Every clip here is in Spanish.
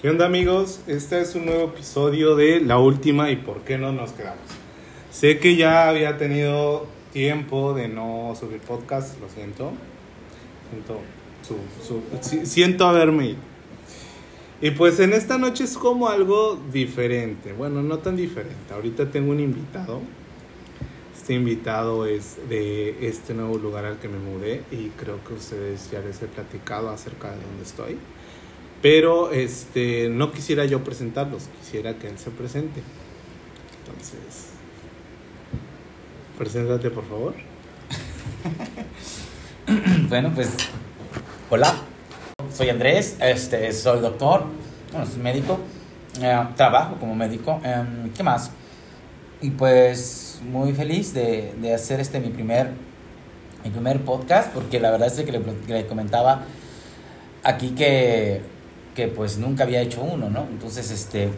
¿Qué onda amigos? Este es un nuevo episodio de La Última y por qué no nos quedamos. Sé que ya había tenido tiempo de no subir podcast, lo siento. Siento, su, su, siento haberme ido. Y pues en esta noche es como algo diferente. Bueno, no tan diferente. Ahorita tengo un invitado. Este invitado es de este nuevo lugar al que me mudé y creo que ustedes ya les he platicado acerca de dónde estoy. Pero este, no quisiera yo presentarlos, quisiera que él se presente. Entonces, preséntate por favor. bueno, pues, hola, soy Andrés, este, soy doctor, bueno, soy médico, eh, trabajo como médico, eh, ¿qué más? Y pues muy feliz de, de, hacer este mi primer, mi primer podcast, porque la verdad es que le, le comentaba aquí que que pues nunca había hecho uno, ¿no? Entonces, este,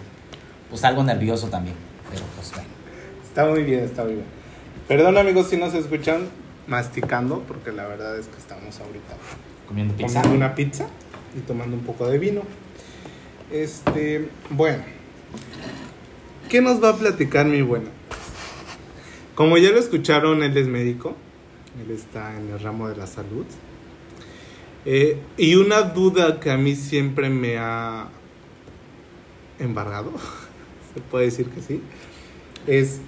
pues algo nervioso también, pero pues bueno. Está muy bien, está muy bien. Perdón amigos si nos escuchan masticando, porque la verdad es que estamos ahorita comiendo pizza. Comiendo una pizza y tomando un poco de vino. Este, bueno, ¿qué nos va a platicar mi buena? Como ya lo escucharon, él es médico, él está en el ramo de la salud. Eh, y una duda que a mí siempre me ha embargado, se puede decir que sí, es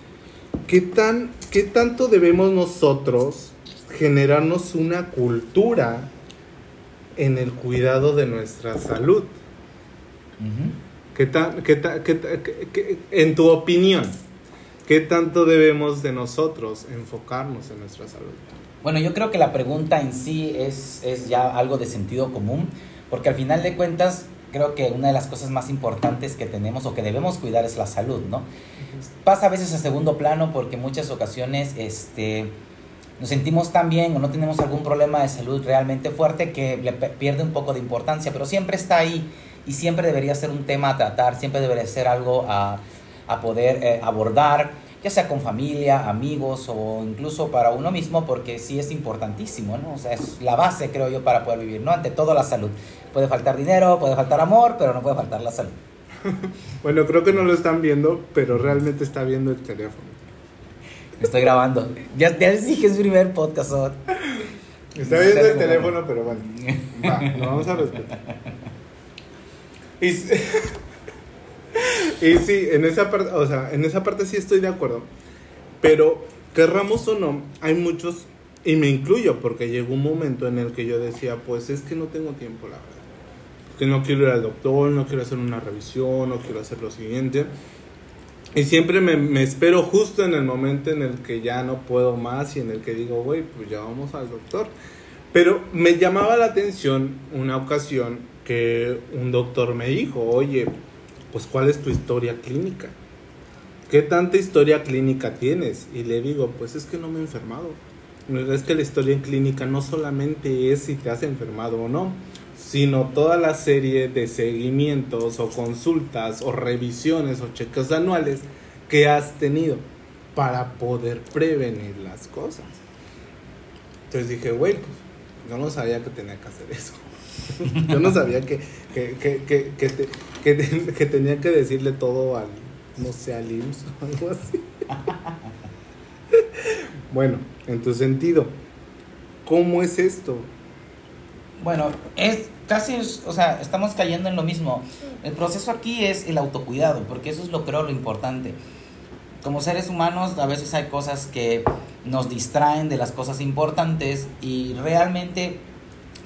¿qué, tan, qué tanto debemos nosotros generarnos una cultura en el cuidado de nuestra salud? ¿Qué tan, qué qué, en tu opinión, ¿qué tanto debemos de nosotros enfocarnos en nuestra salud? Bueno, yo creo que la pregunta en sí es, es ya algo de sentido común, porque al final de cuentas creo que una de las cosas más importantes que tenemos o que debemos cuidar es la salud, ¿no? Pasa a veces a segundo plano porque muchas ocasiones este, nos sentimos tan bien o no tenemos algún problema de salud realmente fuerte que pierde un poco de importancia, pero siempre está ahí y siempre debería ser un tema a tratar, siempre debería ser algo a, a poder eh, abordar ya sea con familia, amigos o incluso para uno mismo, porque sí es importantísimo, ¿no? O sea, es la base, creo yo, para poder vivir, ¿no? Ante todo la salud. Puede faltar dinero, puede faltar amor, pero no puede faltar la salud. bueno, creo que no lo están viendo, pero realmente está viendo el teléfono. Estoy grabando. Ya, ya les dije, es primer podcast. Está viendo el teléfono, pero bueno. Va, lo vamos a respetar. Y... y sí, en esa parte, o sea, en esa parte sí estoy de acuerdo. Pero, querramos o no, hay muchos, y me incluyo, porque llegó un momento en el que yo decía, pues es que no tengo tiempo, la verdad. Que no quiero ir al doctor, no quiero hacer una revisión, no quiero hacer lo siguiente. Y siempre me, me, espero justo en el momento en el que ya no puedo más y en el que digo, güey, pues ya vamos al doctor. Pero me llamaba la atención una ocasión que un doctor me dijo, oye, pues ¿cuál es tu historia clínica? ¿Qué tanta historia clínica tienes? Y le digo, pues es que no me he enfermado. Es que la historia clínica no solamente es si te has enfermado o no, sino toda la serie de seguimientos o consultas o revisiones o cheques anuales que has tenido para poder prevenir las cosas. Entonces dije, güey, pues yo no sabía que tenía que hacer eso. yo no sabía que, que, que, que, que, tenía que decirle todo al, no sé, al IMSS o algo así. bueno, en tu sentido, ¿cómo es esto? Bueno, es casi, o sea, estamos cayendo en lo mismo. El proceso aquí es el autocuidado, porque eso es lo creo lo importante. Como seres humanos a veces hay cosas que nos distraen de las cosas importantes y realmente,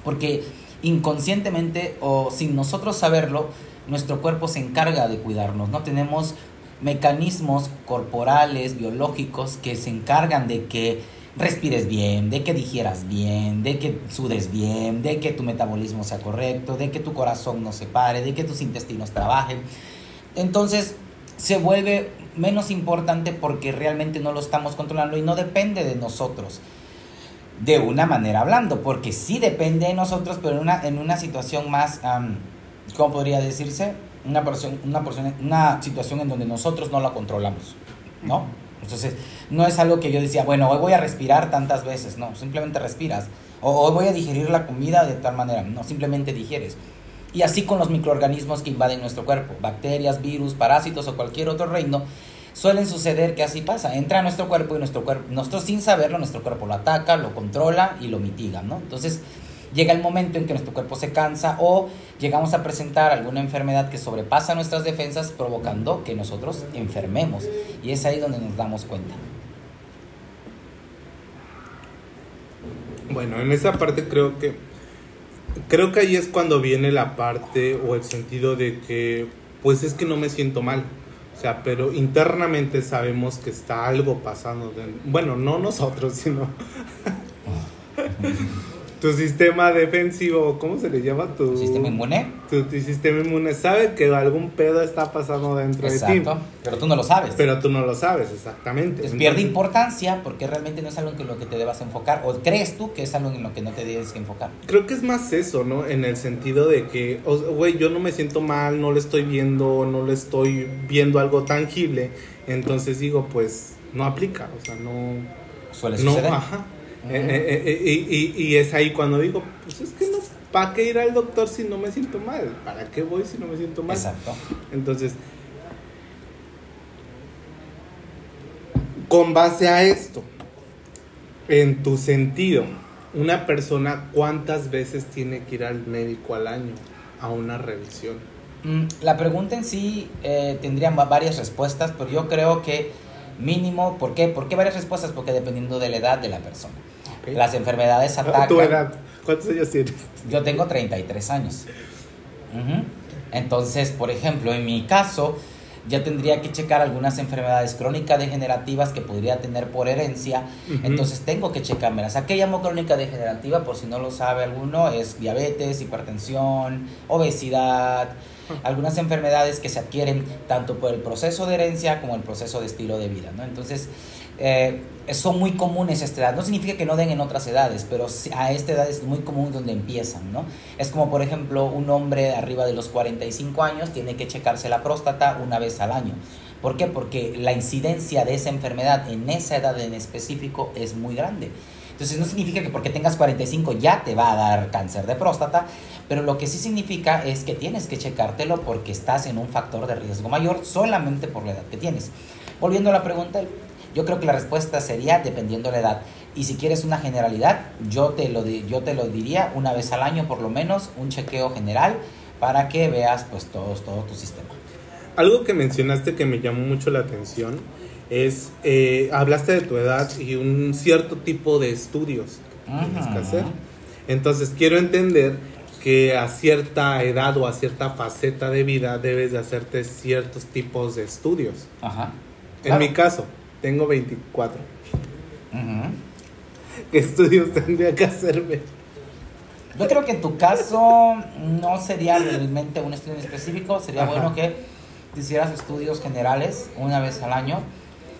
porque inconscientemente o sin nosotros saberlo, nuestro cuerpo se encarga de cuidarnos, ¿no? Tenemos mecanismos corporales, biológicos, que se encargan de que respires bien, de que digieras bien, de que sudes bien, de que tu metabolismo sea correcto, de que tu corazón no se pare, de que tus intestinos trabajen. Entonces se vuelve menos importante porque realmente no lo estamos controlando y no depende de nosotros. De una manera hablando, porque sí depende de nosotros, pero en una, en una situación más... ¿cómo podría decirse? Una, porción, una, porción, una situación en donde nosotros no la controlamos, ¿no? Entonces, no es algo que yo decía, bueno, hoy voy a respirar tantas veces, no, simplemente respiras. O hoy voy a digerir la comida de tal manera, no, simplemente digieres. Y así con los microorganismos que invaden nuestro cuerpo, bacterias, virus, parásitos o cualquier otro reino, suelen suceder que así pasa. Entra a nuestro cuerpo y nuestro cuerpo, nosotros sin saberlo, nuestro cuerpo lo ataca, lo controla y lo mitiga, ¿no? Entonces llega el momento en que nuestro cuerpo se cansa o llegamos a presentar alguna enfermedad que sobrepasa nuestras defensas, provocando que nosotros enfermemos. Y es ahí donde nos damos cuenta. Bueno, en esa parte creo que creo que ahí es cuando viene la parte o el sentido de que pues es que no me siento mal. O sea, pero internamente sabemos que está algo pasando. bueno, no nosotros, sino tu sistema defensivo, ¿cómo se le llama? Tu sistema inmune. Tu, sistema inmune sabe que algún pedo está pasando dentro de ti. Pero tú no lo sabes. Pero tú no lo sabes, exactamente. pierde importancia porque realmente no es algo en lo que te debas enfocar. ¿O crees tú que es algo en lo que no te debes enfocar? Creo que es más eso, ¿no? En el sentido de que, güey, yo no me siento mal, no lo estoy viendo, no le estoy viendo algo tangible. Entonces digo, pues no aplica, o sea, no. Suele suceder. Eh, eh, eh, y, es ahí cuando digo, pues es que no, ¿para qué ir al doctor si no me siento mal? ¿Para qué voy si no me siento mal? Exacto. Entonces, con base a esto, en tu sentido, una persona cuántas veces tiene que ir al médico al año a una revisión? Mm, la pregunta en sí tendría varias respuestas, pero yo creo que mínimo, ¿por qué? ¿Por qué varias respuestas? Porque dependiendo de la edad de la persona. Las enfermedades atacan. ¿Tu edad? ¿Cuántos años tienes? Yo tengo 33 años. Entonces, por ejemplo, en mi caso, ya tendría que checar algunas enfermedades crónicas degenerativas que podría tener por herencia. Entonces, tengo que checármelas. ¿A qué llamo crónica degenerativa? Por si no lo sabe alguno, es diabetes, hipertensión, obesidad algunas enfermedades que se adquieren tanto por el proceso de herencia como el proceso de estilo de vida, ¿no? Entonces, eh, son muy comunes a esta edad. No significa que no den en otras edades, pero a esta edad es muy común donde empiezan, ¿no? Es como, por ejemplo, un hombre arriba de los 45 años tiene que checarse la próstata una vez al año. ¿Por qué? Porque la incidencia de esa enfermedad en esa edad en específico es muy grande. Entonces no significa que porque tengas 45 ya te va a dar cáncer de próstata, pero lo que sí significa es que tienes que checártelo porque estás en un factor de riesgo mayor solamente por la edad que tienes. Volviendo a la pregunta, yo creo que la respuesta sería dependiendo de la edad. Y si quieres una generalidad, yo te lo, yo te lo diría una vez al año por lo menos, un chequeo general para que veas pues todo, todo tu sistema. Algo que mencionaste que me llamó mucho la atención es, eh, hablaste de tu edad y un cierto tipo de estudios que tienes que hacer. Entonces quiero entender que a cierta edad o a cierta faceta de vida debes de hacerte ciertos tipos de estudios. Ajá. En mi caso, tengo 24. ¿Qué estudios tendría que hacerme? Yo creo que en tu caso no sería realmente un estudio específico, sería bueno que hicieras estudios generales una vez al año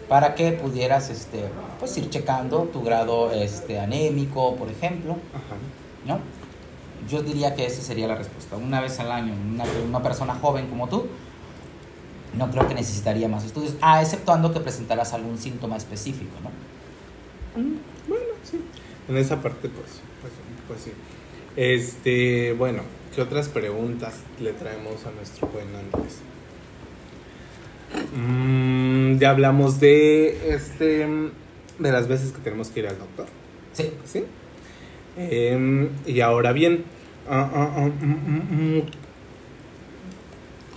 para que pudieras este, pues ir checando tu grado este, anémico, por ejemplo. ¿no? Yo diría que esa sería la respuesta. Una vez al año, una, una persona joven como tú, no creo que necesitaría más estudios, ah, exceptuando que presentaras algún síntoma específico, ¿no? Mm, bueno, sí. En esa parte, pues, pues, pues, sí. Este, bueno, ¿qué otras preguntas le traemos a nuestro buen Andrés? Mm, ya hablamos de este de las veces que tenemos que ir al doctor. Sí. ¿Sí? Em, y ahora bien, ah, ah, ah, mm, mm,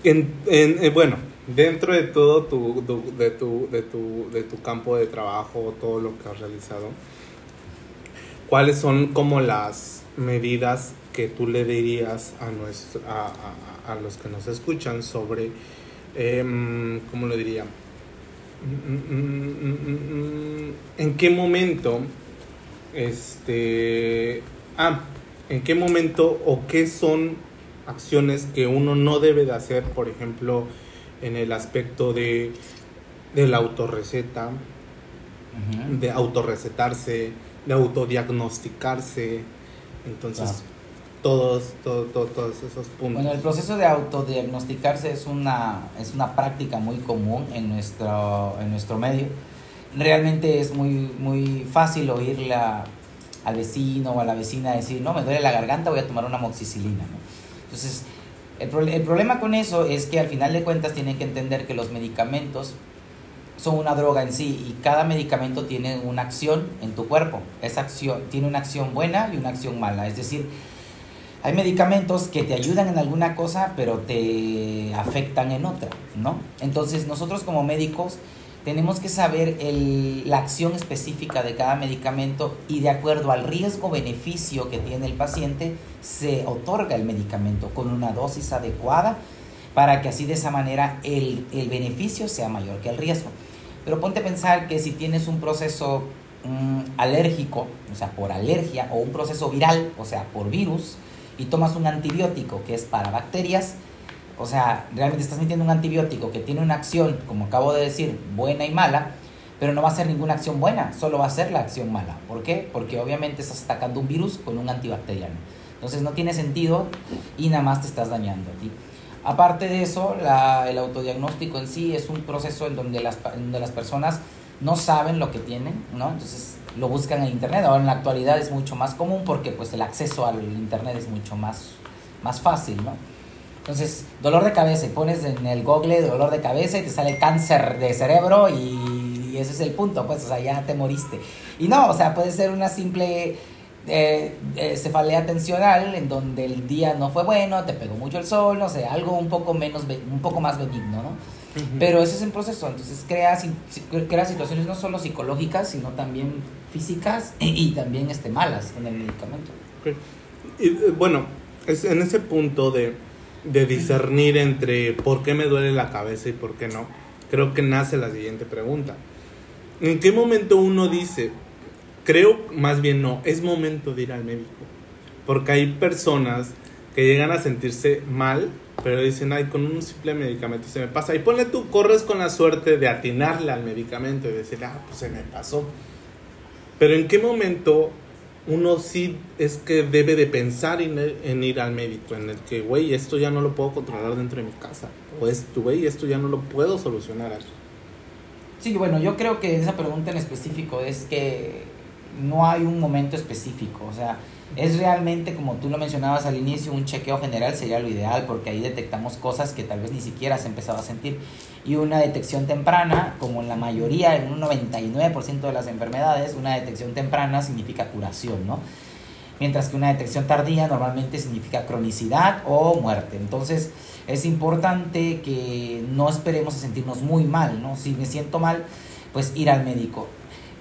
en, eh, bueno, dentro de todo tu, de, tu, de, tu, de tu campo de trabajo, todo lo que has realizado, ¿cuáles son como las medidas que tú le dirías a, nuestro, a, a los que nos escuchan sobre eh, ¿cómo lo diría? ¿En qué momento, este, ah, en qué momento o qué son acciones que uno no debe de hacer, por ejemplo, en el aspecto de, de la autorreceta, de autorrecetarse, de autodiagnosticarse, entonces todos, todos esos puntos. Bueno, el proceso de autodiagnosticarse es una, es una práctica muy común en nuestro, en nuestro medio. Realmente es muy, muy fácil oírle al vecino o a la vecina decir, no, me duele la garganta, voy a tomar una moxicilina. Entonces, El, el problema con eso es que al final de cuentas tienen que entender que los medicamentos son una droga en sí y cada medicamento tiene una acción en tu cuerpo. Esa acción tiene una acción buena y una acción mala. Es decir, hay medicamentos que te ayudan en alguna cosa, pero te afectan en otra, ¿no? Entonces, nosotros como médicos tenemos que saber la acción específica de cada medicamento y de acuerdo al riesgo-beneficio que tiene el paciente, se otorga el medicamento con una dosis adecuada para que así de esa manera el, el beneficio sea mayor que el riesgo. Pero ponte a pensar que si tienes un proceso mm, alérgico, o sea, por alergia, o un proceso viral, o sea, por virus, y tomas un antibiótico que es para bacterias, o sea, realmente estás metiendo un antibiótico que tiene una acción, como acabo de decir, buena y mala, pero no va a ser ninguna acción buena, solo va a ser la acción mala. ¿Por qué? Porque obviamente estás atacando un virus con un antibacteriano. Entonces no tiene sentido y nada más te estás dañando a ti. Aparte de eso, la, el autodiagnóstico en sí es un proceso en donde las, en donde las personas no saben lo que tienen, ¿no? Entonces lo buscan en internet. Ahora en la actualidad es mucho más común porque pues el acceso al internet es mucho más, más fácil, ¿no? Entonces, dolor de cabeza, y pones en el google dolor de cabeza y te sale cáncer de cerebro y, y ese es el punto, pues, o sea, ya te moriste. Y no, o sea, puede ser una simple eh, eh, cefalea tensional en donde el día no fue bueno, te pegó mucho el sol, no sé, algo un poco menos, un poco más benigno, ¿no? Pero ese es el proceso, entonces crea, crea situaciones no solo psicológicas, sino también físicas y, también este, malas en el medicamento. Y, eh, bueno, es en ese punto de, de discernir entre por qué me duele la cabeza y por qué no, creo que nace la siguiente pregunta. ¿En qué momento uno dice, creo más bien no, es momento de ir al médico? Porque hay personas que llegan a sentirse mal pero dicen, ay, con un simple medicamento se me pasa. Y ponle tú, corres con la suerte de atinarle al medicamento y decir, ah, pues se me pasó. Pero en qué momento uno sí es que debe de pensar en, ir al médico, en el que, güey, esto ya no lo puedo controlar dentro de mi casa. O esto, güey, esto ya no lo puedo solucionar aquí. Sí, bueno, yo creo que esa pregunta en específico es que no hay un momento específico. O sea, es realmente, como tú lo mencionabas al inicio, un chequeo general sería lo ideal porque ahí detectamos cosas que tal vez ni siquiera has empezado a sentir. Y una detección temprana, como en la mayoría, en un 99% de las enfermedades, una detección temprana significa curación, ¿no? Mientras que una detección tardía normalmente significa cronicidad o muerte. Entonces es importante que no esperemos a sentirnos muy mal, ¿no? Si me siento mal, pues ir al médico.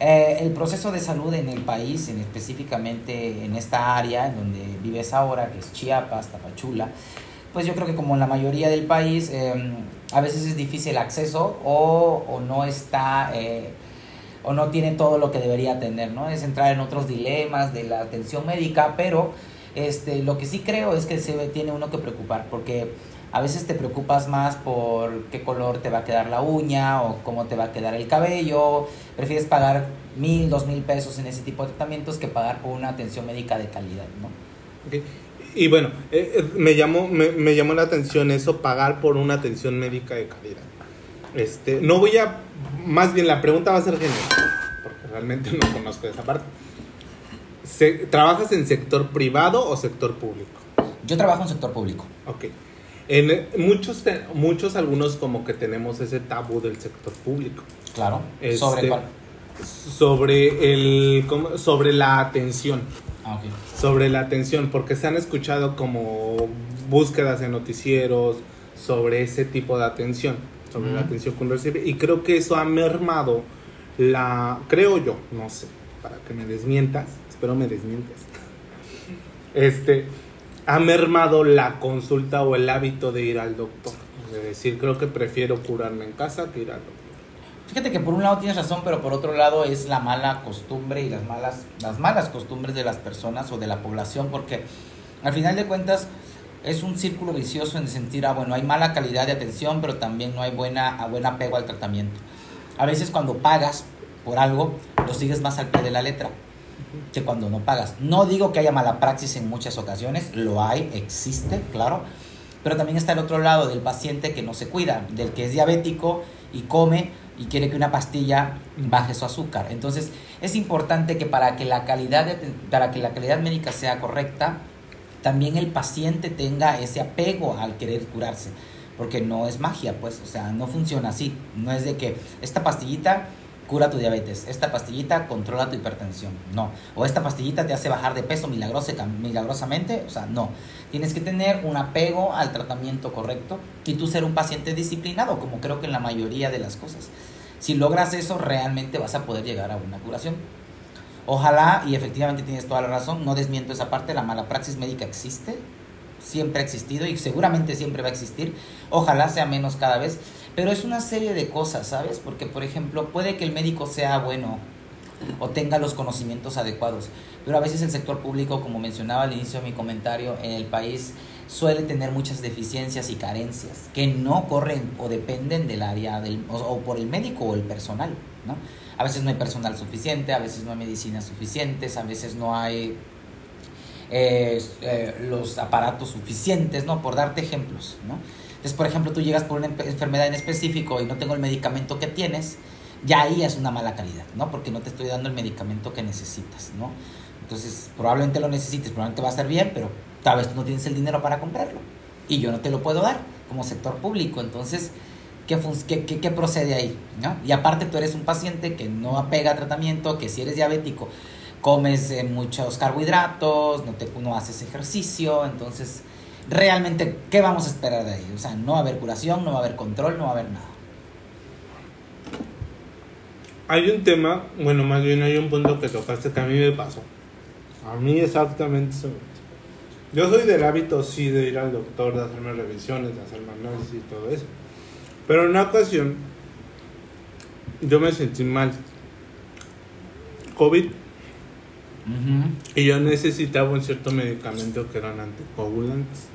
Eh, el proceso de salud en el país, en, específicamente en esta área en donde vives ahora, que es Chiapas, Tapachula, pues yo creo que como en la mayoría del país, em, a veces es difícil acceso o, o no está... Eh, o no tiene todo lo que debería tener, ¿no? Es entrar en otros dilemas de la atención médica, pero este, lo que sí creo es que se tiene uno que preocupar, porque a veces te preocupas más por qué color te va a quedar la uña o cómo te va a quedar el cabello. Prefieres pagar mil, dos mil pesos en ese tipo de tratamientos que pagar por una atención médica de calidad, ¿no? Y bueno, eh, eh, me, llamó, me, me, llamó la atención eso, pagar por una atención médica de calidad. Este, no voy a, más bien la pregunta va a ser general, porque realmente no conozco esa parte. ¿Trabajas en sector privado o sector público? Yo trabajo en sector público. Ok. En muchos, muchos algunos como que tenemos ese tabú del sector público. Claro. ¿Sobre este, cuál? Sobre, el, sobre la atención. Ah, okay. Sobre la atención, porque se han escuchado como búsquedas en noticieros sobre ese tipo de atención, sobre uh -huh. la atención que uno recibe. Y creo que eso ha mermado la, creo yo, no sé, para que me desmientas, espero me desmientas. Este, ha mermado la consulta o el hábito de ir al doctor. Es decir, creo que prefiero curarme en casa que ir al doctor. Fíjate que por un lado tienes razón, pero por otro lado es la mala costumbre y las malas, las malas costumbres de las personas o de la población, porque al final de cuentas es un círculo vicioso en el sentido, ah, bueno, hay mala calidad de atención, pero también no hay buena, buen apego al tratamiento. A veces cuando pagas por algo, lo sigues más al pie de la letra que cuando no pagas. No digo que haya mala praxis en muchas ocasiones, lo hay, existe, claro, pero también está el otro lado del paciente que no se cuida, del que es diabético y come y quiere que una pastilla baje su azúcar. Entonces, es importante que para que la calidad para que la calidad médica sea correcta, también el paciente tenga ese apego al querer curarse, porque no es magia, pues, o sea, no funciona así, no es de que esta pastillita cura tu diabetes, esta pastillita controla tu hipertensión, no, o esta pastillita te hace bajar de peso milagrosamente, o sea, no, tienes que tener un apego al tratamiento correcto y tú ser un paciente disciplinado, como creo que en la mayoría de las cosas. Si logras eso, realmente vas a poder llegar a una curación. Ojalá, y efectivamente tienes toda la razón, no desmiento esa parte, la mala praxis médica existe, siempre ha existido y seguramente siempre va a existir. Ojalá sea menos cada vez, pero es una serie de cosas, ¿sabes? Porque, por ejemplo, puede que el médico sea bueno o tenga los conocimientos adecuados, pero a veces el sector público, como mencionaba al inicio de mi comentario, en el país suele tener muchas deficiencias y carencias que no corren o dependen del área del, o, por el médico o el personal, ¿no? A veces no hay personal suficiente, a veces no hay medicinas suficientes, a veces no hay eh, eh, los aparatos suficientes, ¿no? Por darte ejemplos, ¿no? Entonces, por ejemplo, tú llegas por una enfermedad en específico y no tengo el medicamento que tienes, ya ahí es una mala calidad, ¿no? Porque no te estoy dando el medicamento que necesitas, ¿no? Entonces, probablemente lo necesites, probablemente va a estar bien, pero tal vez tú no tienes el dinero para comprarlo. Y yo no te lo puedo dar como sector público. Entonces, ¿qué, qué, qué, procede ahí? ¿no? Y aparte tú eres un paciente que no apega a tratamiento, que si eres diabético, comes eh, muchos carbohidratos, no, te, no haces ejercicio, entonces realmente, ¿qué vamos a esperar de ahí? O sea, no va a haber curación, no va a haber control, no va a haber nada. Hay un tema, bueno, más bien hay un punto que tocaste que a mí me pasó. A mí exactamente eso. Yo soy del hábito, sí, de ir al doctor, de hacerme revisiones, de hacerme análisis y todo eso. Pero en una ocasión, yo me sentí mal. COVID. Y yo necesitaba un cierto medicamento que eran anticoagulantes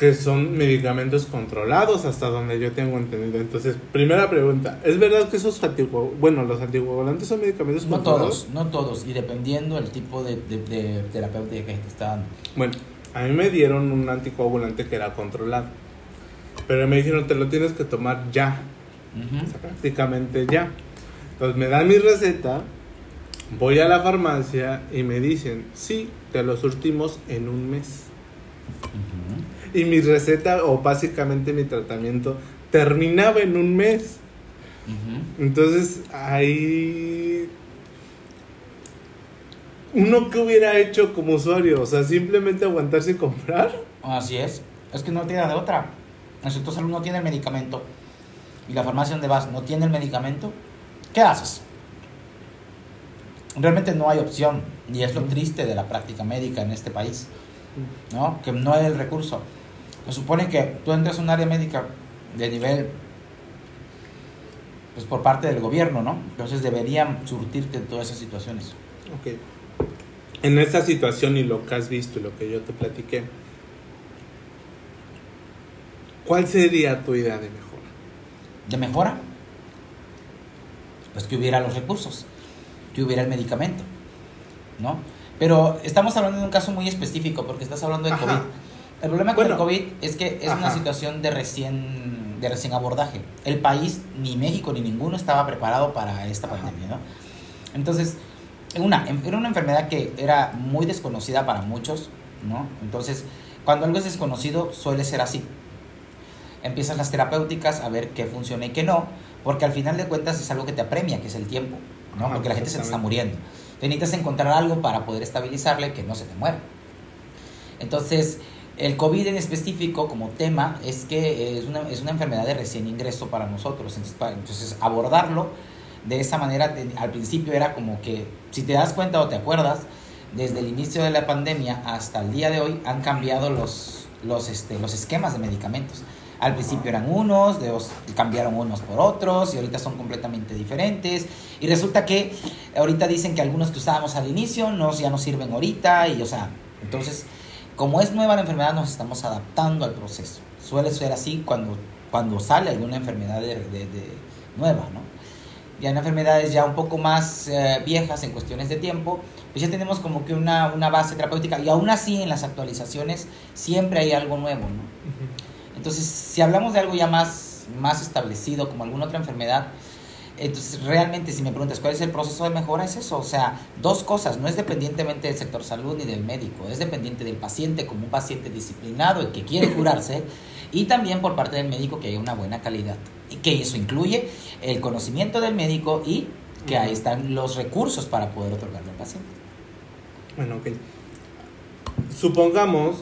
que son medicamentos controlados hasta donde yo tengo entendido. Entonces, primera pregunta, ¿es verdad que esos anticoagulantes, bueno, los anticoagulantes son medicamentos no controlados? No todos, no todos, y dependiendo del tipo de, de, terapéutica que te está dando. Bueno, a mí me dieron un anticoagulante que era controlado, pero me dijeron, te lo tienes que tomar ya, o sea, prácticamente ya. Entonces me dan mi receta, voy a la farmacia y me dicen, sí, te lo surtimos en un mes y mi receta o básicamente mi tratamiento terminaba en un mes. Entonces ahí uno que hubiera hecho como usuario, o sea, simplemente aguantarse y comprar. Así es, es que no tiene de otra. El sector salud no tiene el medicamento y la farmacia donde vas no tiene el medicamento, ¿qué haces? Realmente no hay opción y es lo triste de la práctica médica en este país, ¿no? Que no hay el recurso. Se supone que tú entras a un área médica de nivel, pues por parte del gobierno, ¿no? Entonces deberían surtirte en todas esas situaciones. Ok. En esta situación y lo que has visto y lo que yo te platiqué, ¿cuál sería tu idea de mejora? ¿De mejora? Pues que hubiera los recursos, que hubiera el medicamento, ¿no? Pero estamos hablando de un caso muy específico porque estás hablando de COVID. El problema con el COVID es que es una situación de recién, de recién abordaje. El país, ni México ni ninguno estaba preparado para esta pandemia, ¿no? Entonces, una, era una enfermedad que era muy desconocida para muchos, ¿no? Entonces, cuando algo es desconocido, suele ser así. Empiezan las terapéuticas a ver qué funciona y qué no, porque al final de cuentas es algo que te apremia, que es el tiempo, ¿no? porque la gente se te está muriendo. Te necesitas encontrar algo para poder estabilizarle que no se te muera. Entonces, el COVID en específico como tema es que es una, es una enfermedad de recién ingreso para nosotros. Entonces, abordarlo de esa manera al principio era como que, si te das cuenta o te acuerdas, desde el inicio de la pandemia hasta el día de hoy han cambiado los, los, este, los esquemas de medicamentos. Al principio eran unos, cambiaron unos por otros y ahorita son completamente diferentes. Y resulta que ahorita dicen que algunos que usábamos al inicio no, ya no sirven ahorita y o sea, entonces como es nueva la enfermedad, nos estamos adaptando al proceso. Suele ser así cuando, cuando sale alguna enfermedad de, nueva, ¿no? Ya en enfermedades ya un poco más eh, viejas en cuestiones de tiempo, pues ya tenemos como que una, base terapéutica y aún así en las actualizaciones siempre hay algo nuevo, ¿no? Entonces, si hablamos de algo ya más, más establecido, como alguna otra enfermedad, Entonces, realmente, si me preguntas cuál es el proceso de mejora, es eso. O sea, dos cosas. No es dependientemente del sector salud ni del médico. Es dependiente del paciente como un paciente disciplinado y que quiere curarse. Y también por parte del médico que haya una buena calidad. Y que eso incluye el conocimiento del médico y que ahí están los recursos para poder otorgarle al paciente. Bueno, ok. Supongamos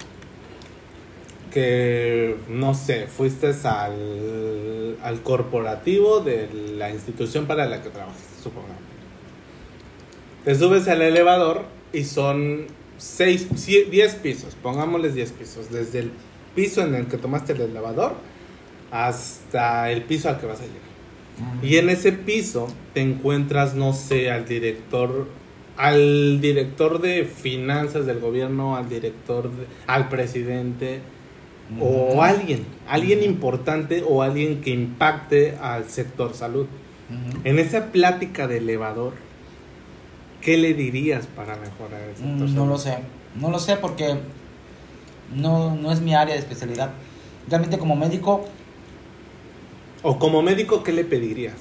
que, no sé, fuiste al, al corporativo de la institución para la que trabajas, supongamos. Te subes al elevador y son 6, 10 pisos, pongámosles 10 pisos, desde el piso en el que tomaste el elevador hasta el piso al que vas a llegar. Y en ese piso te encuentras, no sé, al director, al director de finanzas del gobierno, al director, de- al presidente, o alguien, alguien importante o alguien que impacte al sector salud. En esa plática de elevador, ¿qué le dirías para mejorar el sector Mm, salud? No lo sé, no lo sé porque no, no es mi área de especialidad. Realmente como médico, O como médico, ¿qué le pedirías?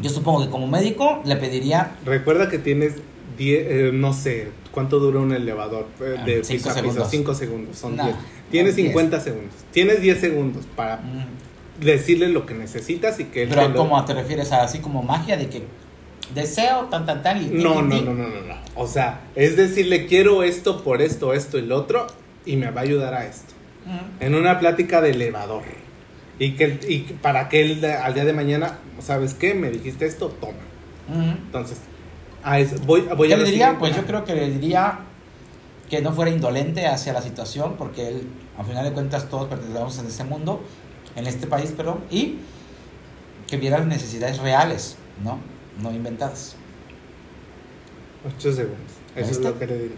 yo supongo que como médico le pediría Recuerda que tienes 10, eh, no sé, ¿cuánto dura un elevador? Eh, Ah, de cinco piso a piso, segundos. 5 segundos, son Nah, 10. Tienes diez. 50 segundos. Tienes 10 segundos para mm, decirle lo que necesitas y que él te Pero lo- ¿cómo te refieres a así como magia de que deseo tan tan tan y No, no, no, no, no, no. O sea, es decirle quiero esto por esto, esto y lo otro y me va a ayudar a esto. Mm, En una plática de elevador. Y que y para que él al día de mañana, ¿sabes qué? Me dijiste esto, toma. mm. Entonces, a eso, voy, voy ¿Qué a le diría? siguiente. Pues yo creo que le diría que no fuera indolente hacia la situación, porque él, al final de cuentas, todos pertenecemos en este mundo, en este país, perdón, y que viera las necesidades reales, ¿no? No inventadas. 8 segundos. Eso es lo que le diría.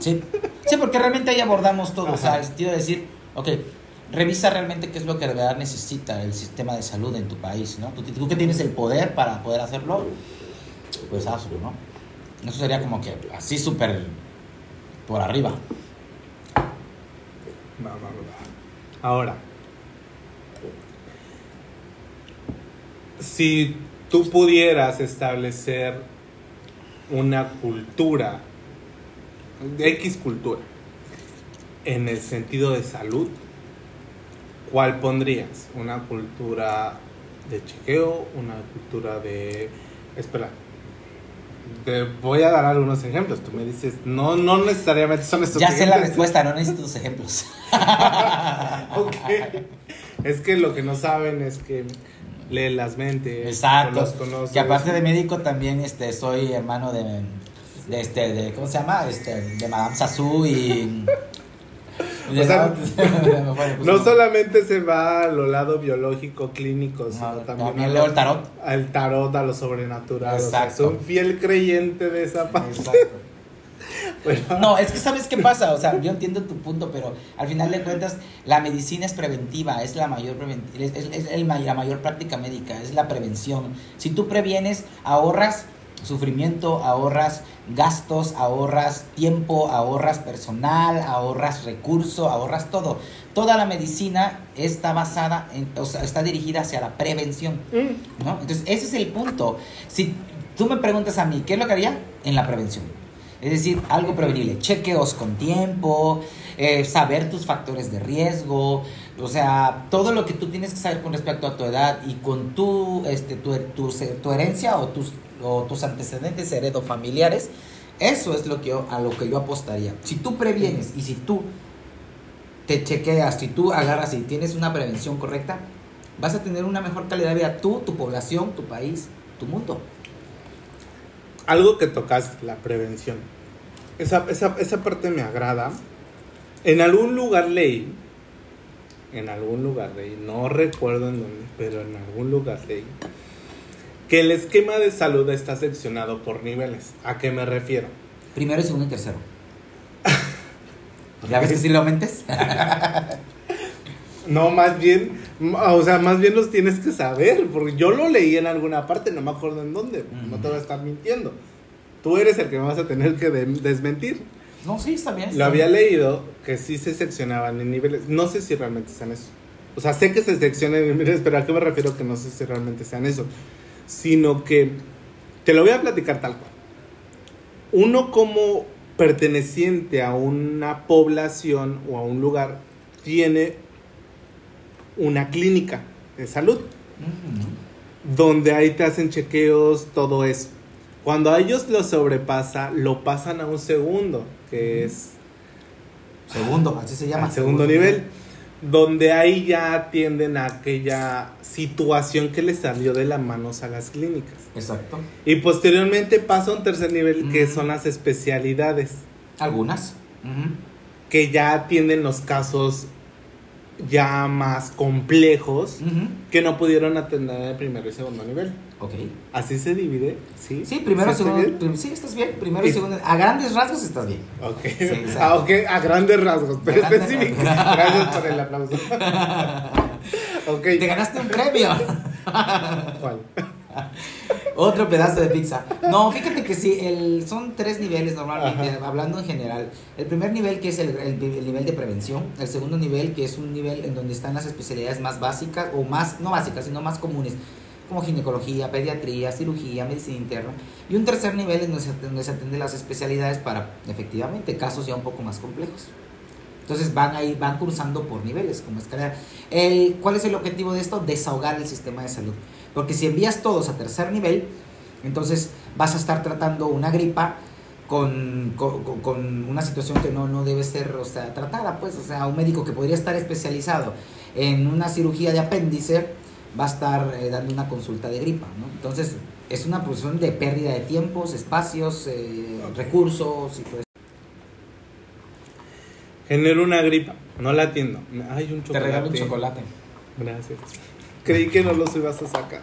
Sí, sí porque realmente ahí abordamos todo, o sea, el sentido de decir, ok, revisa realmente qué es lo que de verdad necesita el sistema de salud en tu país, ¿no? Tú, tú que tienes el poder para poder hacerlo, pues hazlo, ¿no? Eso sería como que así súper por arriba. Va. Ahora, si tú pudieras establecer una cultura, X cultura, en el sentido de salud, ¿cuál pondrías? ¿Una cultura de chequeo? ¿Una cultura de... Espera. Te voy a dar algunos ejemplos. Tú me dices, no, no necesariamente son estos Ya sé la respuesta, no necesito tus ejemplos. Ok. Es que lo que no saben es que lee las mentes. Exacto. los conoces. Que aparte de médico también este soy hermano de, de este de ¿cómo se llama? Este de Madame Sassou y O sea, No solamente se va a lo lado biológico, clínico, sino No, también también a leo lo- el tarot. al tarot, a lo sobrenatural. O sea, Exacto. es un fiel creyente de esa parte. Exacto. Bueno, No, es que sabes qué pasa, o sea, yo entiendo tu punto, pero al final de cuentas la medicina es preventiva, es la mayor es, es- es el ma- la mayor práctica médica, es la prevención. Si tú previenes, ahorras sufrimiento, ahorras gastos, ahorras tiempo, ahorras personal, ahorras recurso, ahorras todo. Toda la medicina está basada en, o sea, está dirigida hacia la prevención. mm, ¿no? Entonces, ese es el punto. Si tú me preguntas a mí, ¿qué es lo que haría? En la prevención. Es decir, algo prevenible, chequeos con tiempo, eh, saber tus factores de riesgo, o sea, todo lo que tú tienes que saber con respecto a tu edad y con tu, este, tu, tu, tu herencia o tus, o tus antecedentes heredofamiliares, eso es lo que yo, a lo que yo apostaría. Si tú previenes y si tú te chequeas, si tú agarras y tienes una prevención correcta, vas a tener una mejor calidad de vida tú, tu población, tu país, tu mundo. algo que tocas, la prevención. Esa, esa, esa parte me agrada. En algún lugar leí, en algún lugar leí, no recuerdo en dónde, pero en algún lugar leí, que el esquema de salud está seccionado por niveles. ¿A qué me refiero? Primero, segundo y tercero. ¿Ya ves que si lo aumentes? No, más bien, o sea, más bien los tienes que saber, porque yo lo leí en alguna parte, no me acuerdo en dónde, no te voy a estar mintiendo. Tú eres el que me vas a tener que de- desmentir. No, sí, está bien. Lo había bien. leído que sí se seccionaban en niveles. No sé si realmente sean eso. O sea, sé que se seccionan en niveles, pero ¿a qué me refiero que no sé si realmente sean eso? Sino que te lo voy a platicar tal cual. Uno como perteneciente a una población o a un lugar tiene una clínica de salud donde ahí te hacen chequeos, todo eso. Cuando a ellos lo sobrepasa, lo pasan a un segundo, que es Segundo, así se llama. segundo nivel, donde ahí ya atienden a aquella situación que les salió de las manos a las clínicas. Exacto. Y posteriormente pasa a un tercer nivel, que Mm. son las especialidades, Algunas. Que ya atienden los casos ya más complejos que no pudieron atender en el primer y segundo nivel. Ok. Así se divide, ¿sí? Sí, primero, ¿Sí estoy segundo. prim- sí, estás bien. Primero y segundo. A grandes rasgos estás bien. Ok, Sí, ah, ok, a grandes rasgos, pero rasgos. Gracias por el aplauso. ok, Te ganaste un premio. ¿cuál? Otro pedazo de pizza. No, fíjate que sí, el, son tres niveles normalmente, Ajá. hablando en general. El primer nivel que es el, el- el nivel de prevención. El segundo nivel que es un nivel en donde están las especialidades más básicas, o más, no básicas, sino más comunes, como ginecología, pediatría, cirugía, medicina interna. Y un tercer nivel en donde se, atienden las especialidades para, efectivamente, casos ya un poco más complejos. Entonces van ahí, van cursando por niveles, como escalera. El, ¿Cuál es el objetivo de esto? Desahogar el sistema de salud. Porque si envías todos a tercer nivel, entonces vas a estar tratando una gripa con, con- con una situación que no, no debe ser o sea, tratada, pues, o sea, un médico que podría estar especializado en una cirugía de apéndice va a estar eh, dando una consulta de gripa, ¿no? Entonces, es una posición de pérdida de tiempos, espacios, eh, recursos y todo eso. Genero una gripa, no la atiendo. Hay un chocolate. Te regalo un chocolate. Gracias. Creí que no los ibas a sacar.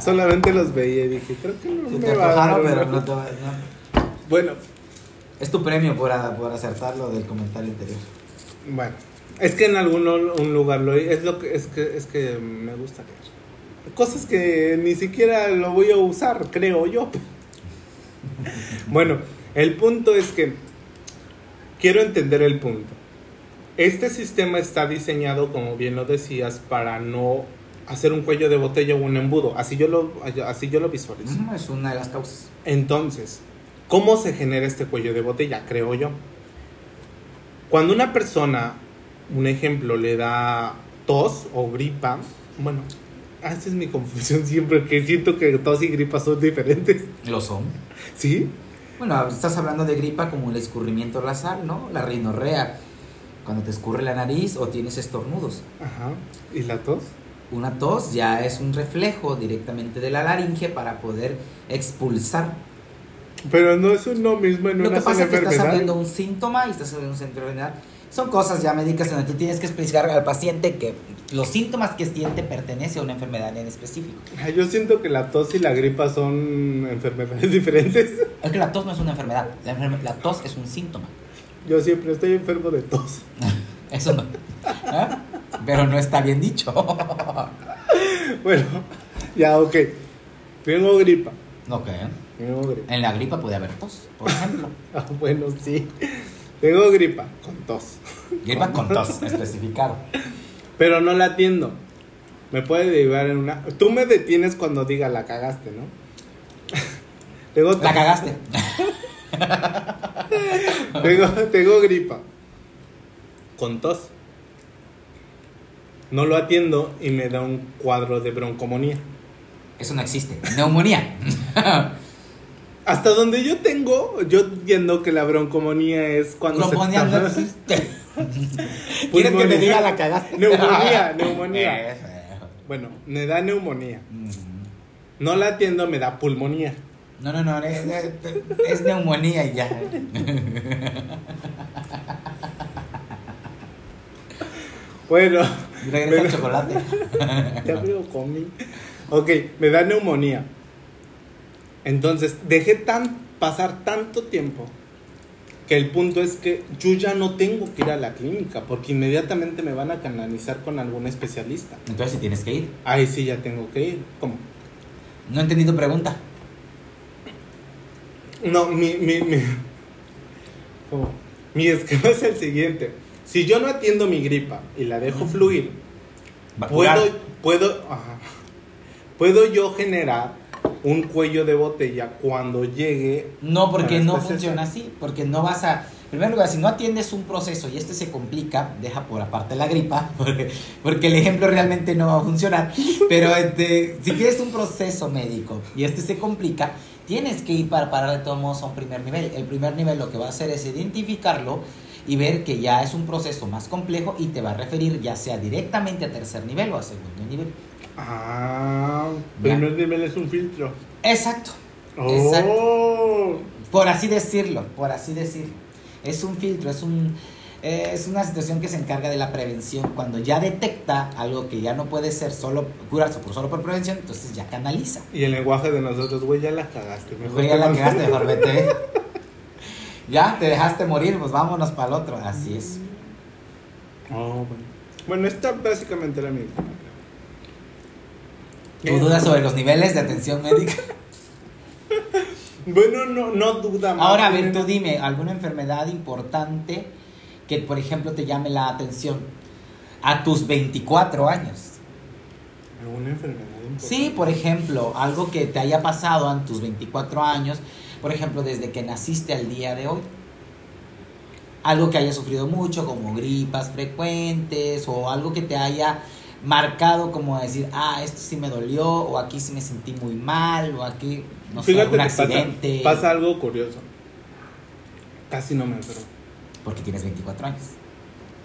Solamente los veía y dije, creo que no Se me te va a dar pero no te va. Bueno, Es tu premio por, a- por acertar lo del comentario anterior. bueno. Es que en algún un lugar lo es lo que es que es que me gusta leer. Cosas que ni siquiera lo voy a usar, creo yo. Bueno, el punto es que quiero entender el punto. Este sistema está diseñado, como bien lo decías, para no hacer un cuello de botella o un embudo. Así yo lo, así yo lo visualizo. Es una de las causas. Entonces, ¿cómo se genera este cuello de botella? Creo yo. Cuando una persona, un ejemplo, le da tos o gripa, bueno, esa es mi confusión siempre, que siento que tos y gripa son diferentes. Lo son. ¿Sí? Bueno, estás hablando de gripa como el escurrimiento nasal, ¿no? La rinorrea. Cuando te escurre la nariz o tienes estornudos. Ajá. ¿Y la tos? Una tos ya es un reflejo directamente de la laringe para poder expulsar. Pero no es lo mismo en Lo una que pasa es que estás abriendo un síntoma y estás una enfermedad. Son cosas ya médicas en donde tú tienes que especificar al paciente que los síntomas que siente pertenece a una enfermedad en específico. Yo siento que la tos y la gripa son enfermedades diferentes. Es que la tos no es una enfermedad, la, enferme- la tos es un síntoma. Yo siempre estoy enfermo de tos. Eso no. ¿Eh? Pero no está bien dicho. Bueno, ya, ok. Tengo gripa. Ok. Tengo gripa. En la gripa puede haber tos, por ejemplo. Ah, bueno, sí. Tengo gripa con tos. Gripa con tos, especificado. Pero no la atiendo. Me puede derivar en una. Tú me detienes cuando diga la cagaste, ¿no? tengo, La cagaste. tengo, tengo gripa. Con tos. No lo atiendo y me da un cuadro de broncomonía. Eso no existe. Neumonía. Hasta donde yo tengo, yo entiendo que la broncomonía es cuando Neumonía no existe. ¿Quieres que te diga la cagaste? Neumonía, neumonía. Bueno, me da neumonía. No la atiendo, me da pulmonía. No, no, no, es, es- neumonía y ya. Bueno, Regresa me el chocolate. ya veo comí. Ok, me da neumonía. Entonces, dejé tan, pasar tanto tiempo que el punto es que yo ya no tengo que ir a la clínica porque inmediatamente me van a canalizar con algún especialista. Entonces, si tienes que ir. Ahí sí ya tengo que ir. ¿Cómo? No he entendido pregunta. No, mi, mi, mi, ¿cómo? mi esquema es el siguiente. Si yo no atiendo mi gripa y la dejo fluir, puedo, puedo, ajá. ¿Puedo yo generar un cuello de botella cuando llegue? No, porque no funciona sesión? así, porque no vas a... En primer lugar, si no atiendes un proceso y este se complica, deja por aparte la gripa, porque, porque el ejemplo realmente no va a funcionar, pero este, si quieres un proceso médico y este se complica, tienes que ir para parar de todos modos a un primer nivel. El primer nivel lo que va a hacer es identificarlo y ver que ya es un proceso más complejo y te va a referir ya sea directamente a tercer nivel o a segundo nivel. Ah, Ya. primer nivel es un filtro. Exacto. Oh, Por así decirlo, por así decirlo. Es un filtro, es un eh, es una situación que se encarga de la prevención. Cuando ya detecta algo que ya no puede ser solo curarse por solo por prevención, entonces ya canaliza. y el lenguaje de nosotros, güey, ya la cagaste. mejor Güey, ya la te cagaste, mejor vete. Ya te dejaste morir, pues vámonos para el otro. Así es. Oh, bueno. Bueno, esta básicamente era mi. ¿Tú dudas sobre los niveles de atención médica? Bueno, no, no duda más. Ahora, a ver, tú dime, ¿alguna enfermedad importante que, por ejemplo, te llame la atención a tus 24 años? ¿Alguna enfermedad importante? Sí, por ejemplo, algo que te haya pasado en tus 24 años, por ejemplo, desde que naciste al día de hoy. Algo que hayas sufrido mucho, como gripas frecuentes, o algo que te haya marcado como decir, ah, esto sí me dolió, o aquí sí me sentí muy mal, o aquí, no sé, Fíjate que pasa- accidente. Pasa, algo curioso. Casi no me enfermo. Porque tienes 24 años.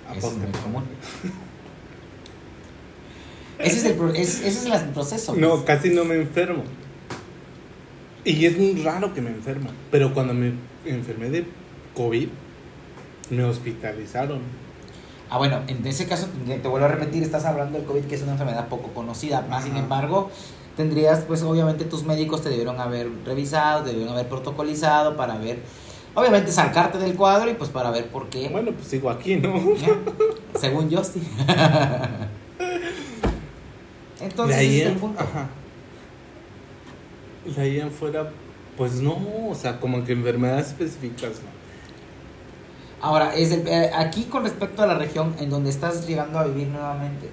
¿A Eso es muy común. Ese es el, pro- es- ese es el proceso. No, pues. casi no me enfermo. Y es muy raro que me enfermo. Pero cuando me enfermé de COVID, me hospitalizaron. Ah, bueno, en ese caso, te vuelvo a repetir, estás hablando del COVID, que es una enfermedad poco conocida. Más sin embargo, tendrías, pues obviamente tus médicos te debieron haber revisado, te debieron haber protocolizado para ver, obviamente sacarte del cuadro y pues para ver por qué. Bueno, pues sigo aquí, ¿no? Según yo, sí. Entonces, de ahí en, punto. ajá. De ahí en fuera, pues no, o sea, como que enfermedades específicas, ¿no? Ahora, es el- eh, aquí con respecto a la región en donde estás llegando a vivir nuevamente,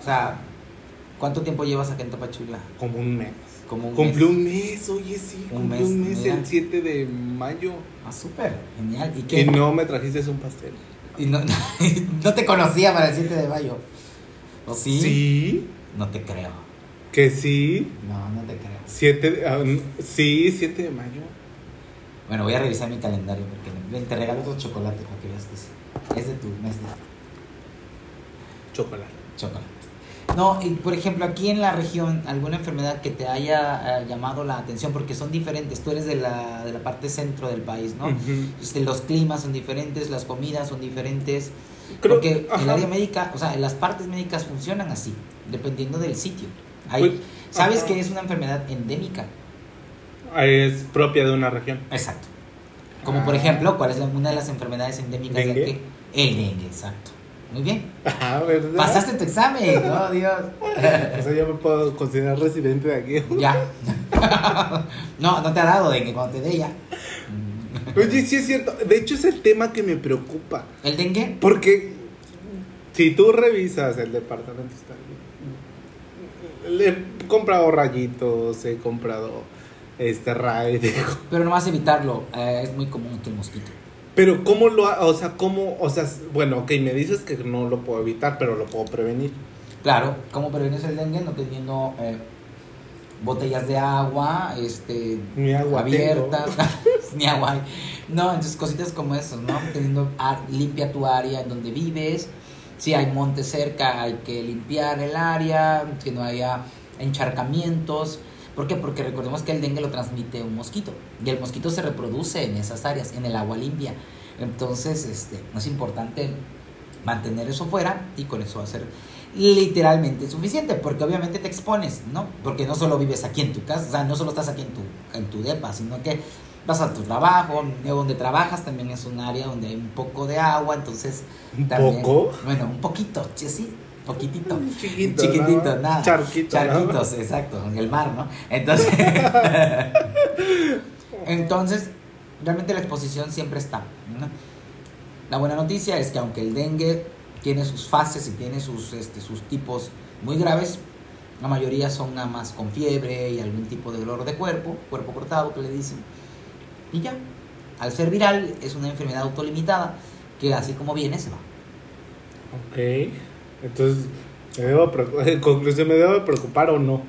o sea, ¿cuánto tiempo llevas aquí en Tapachula? Como un mes. Como un Cumplí mes. un mes, oye, sí, Un cumplí mes, un mes mira. el 7 de mayo. Ah, súper, genial. ¿Y qué? Y no me trajiste un pastel. Y no, no te conocía para el 7 de mayo. ¿O sí? Sí, No te creo. que sí. No, no te creo. 7 de, ah, sí, 7 de mayo. Bueno, voy a revisar mi calendario porque te regalo otro chocolate para que veas que sí. Es de tu mes de Chocolate. chocolate. No, y por ejemplo, aquí en la región, alguna enfermedad que te haya eh, llamado la atención, porque son diferentes. Tú eres de la, de la parte centro del país, ¿no? Este, los climas son diferentes, las comidas son diferentes. Creo- porque el área médica, o sea, las partes médicas funcionan así, dependiendo del sitio. Hay- Pues, ¿Sabes ajá. que es una enfermedad endémica? Es propia de una región. Exacto. Como por Ah. ejemplo, ¿cuál es la- una de las enfermedades endémicas ¿Dengue? de aquí? El dengue, exacto. Muy bien. Ah, ¿verdad? Pasaste tu examen, oh Dios. O sea, yo me puedo considerar residente de aquí. Ya. no, no te ha dado dengue cuando te dé ya. Oye, sí es cierto. De hecho, es el tema que me preocupa. ¿El dengue? Porque si tú revisas el departamento, está le he comprado rayitos, he comprado este raid. Pero no vas a evitarlo. eh, es muy común que el mosquito. Pero cómo lo, ha- o sea, cómo, o sea, bueno, ok, me dices que no lo puedo evitar, pero lo puedo prevenir. Claro, ¿cómo previenes el dengue? No teniendo eh, botellas de agua, este, Ni agua abiertas, ni agua. hay. No, entonces cositas como esas, ¿no? Teniendo limpia tu área en donde vives. Si hay monte cerca, hay que limpiar el área, que no haya encharcamientos. ¿Por qué? Porque recordemos que el dengue lo transmite un mosquito y el mosquito se reproduce en esas áreas, en el agua limpia. Entonces, este, es importante mantener eso fuera y con eso va a ser literalmente suficiente, porque obviamente te expones, ¿no? Porque no solo vives aquí en tu casa, o sea, no solo estás aquí en tu, en tu depa, sino que vas a tu trabajo, eh, donde trabajas también es un área donde hay un poco de agua, entonces... ¿Un también- poco? Bueno, un poquito, sí, sí, poquitito. Chiquito, Chiquitito, ¿no? nada. Charquito, ¿no? Charquitos, exacto, en el mar, ¿no? Entonces, entonces, realmente la exposición siempre está. ¿no? La buena noticia es que aunque el dengue tiene sus fases y tiene sus, este, sus tipos muy graves, La mayoría son nada más con fiebre y algún tipo de dolor de cuerpo, cuerpo cortado que le dicen. Y ya. Al ser viral es una enfermedad autolimitada que así como viene se va. Ok. Entonces, ¿me debo en conclusión, ¿me debo preocupar o no?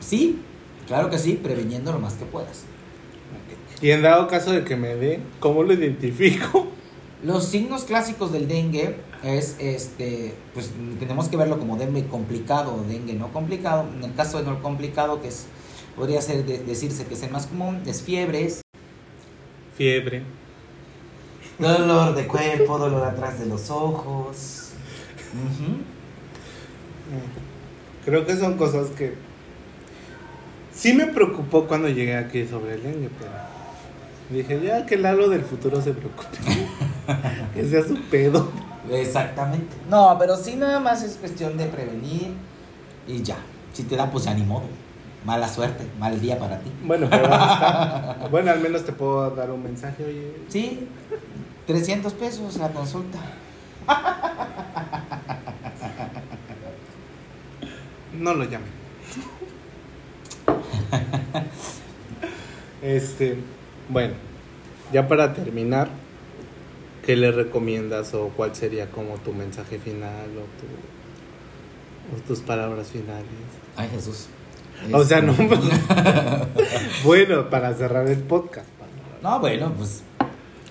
Sí, claro que sí, previniendo lo más que puedas. Y en dado caso de que me dé, ¿cómo lo identifico? Los signos clásicos del dengue es, este, pues tenemos que verlo como dengue complicado o dengue no complicado. En el caso de no complicado, que es, podría ser de- decirse que es el más común, es fiebres, Fiebre. dolor de cuerpo, dolor atrás de los ojos. Creo que son cosas que sí me preocupó cuando llegué aquí sobre el dengue, pero dije, ya que Lalo del futuro se preocupe. que sea su pedo. Exactamente. No, pero sí nada más es cuestión de prevenir y ya. Si te da, pues ya ni modo. Mala suerte, mal día para ti. Bueno, pero bueno, al menos te puedo dar un mensaje, oye. Sí, 300 pesos la consulta. No lo llamen. este, bueno, ya para terminar, ¿qué le recomiendas o cuál sería como tu mensaje final o, tu- o tus palabras finales? Ay, Jesús. O sea, no. Este, bueno, para cerrar el podcast. No, bueno, pues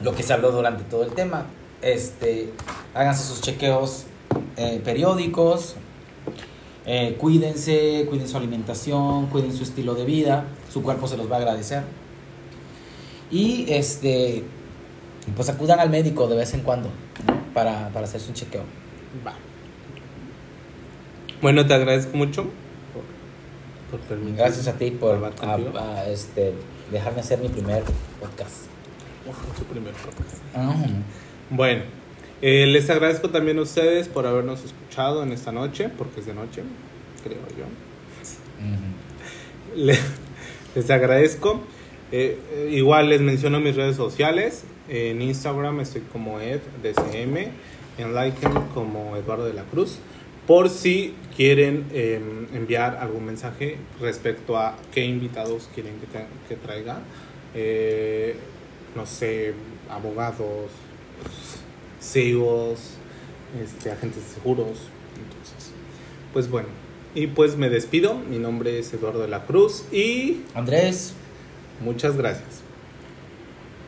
lo que se habló durante todo el tema. Este, háganse sus chequeos eh, periódicos. Eh, cuídense, cuiden su alimentación, cuiden su estilo de vida. Su cuerpo se los va a agradecer. Y este, pues acudan al médico de vez en cuando ¿no? para, para hacerse un chequeo. Va. Bueno, te agradezco mucho por, por Gracias a ti por a- a, este, dejarme hacer mi primer podcast. Su primer podcast. Ah, Bueno, eh, les agradezco también a ustedes por habernos escuchado en esta noche, porque es de noche, creo yo. ujú. Le- les agradezco. Eh, eh, igual les menciono mis redes sociales. En Instagram estoy como EdDCM, en Liken como Eduardo de la Cruz. Por si quieren eh, enviar algún mensaje respecto a qué invitados quieren que, que traiga. Eh, no sé, abogados, CEOs, este, agentes de seguros. Entonces, pues bueno. Y pues me despido. Mi nombre es Eduardo de la Cruz y Andrés, muchas gracias.